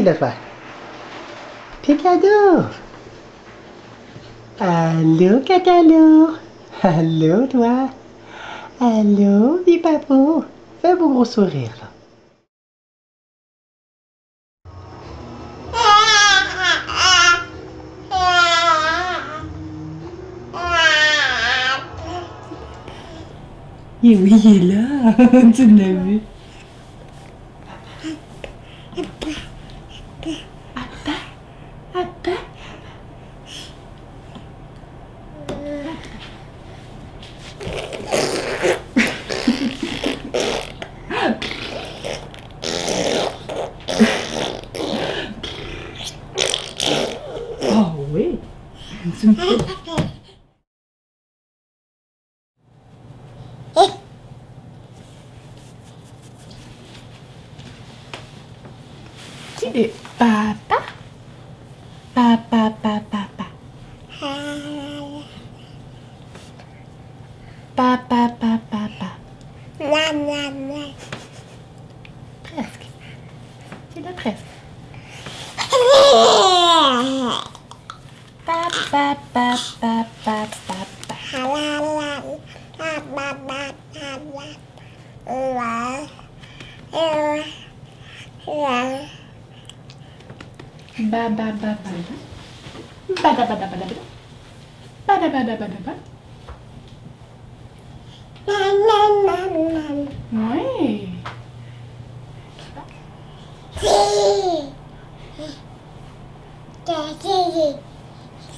ici, le. Picado. Allô, Cacalo. Allô, toi. Allô, Bipapou. Fais beau gros sourire, là. Et oui, il est là. tu l'as vu. Oh oui. Tu me fais- Qui est papa? Papa, papa, papa. Papa, papa, papa. Presque. C'est là presque. Ba, ba, ba, ba, ba. Ba, ba. Ee. Ba da, ba, da, ba, da, ba, da. Ba, da, ba,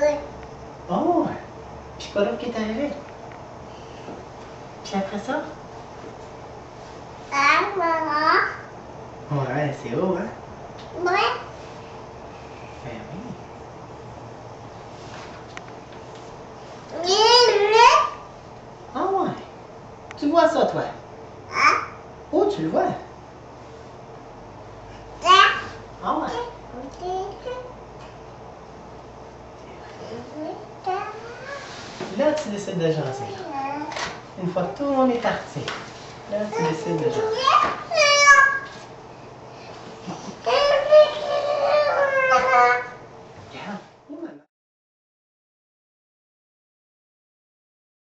Oui. Oh, Piccolo qui est arrivé. Puis après ça? Ouais, c'est haut, hein? Ben oui. Ah ouais. Tu vois ça, toi? Oh, tu le vois? Ah ouais. Là, tu décides de jaser. Une fois que tout le monde est parti, là, tu décides de jaser.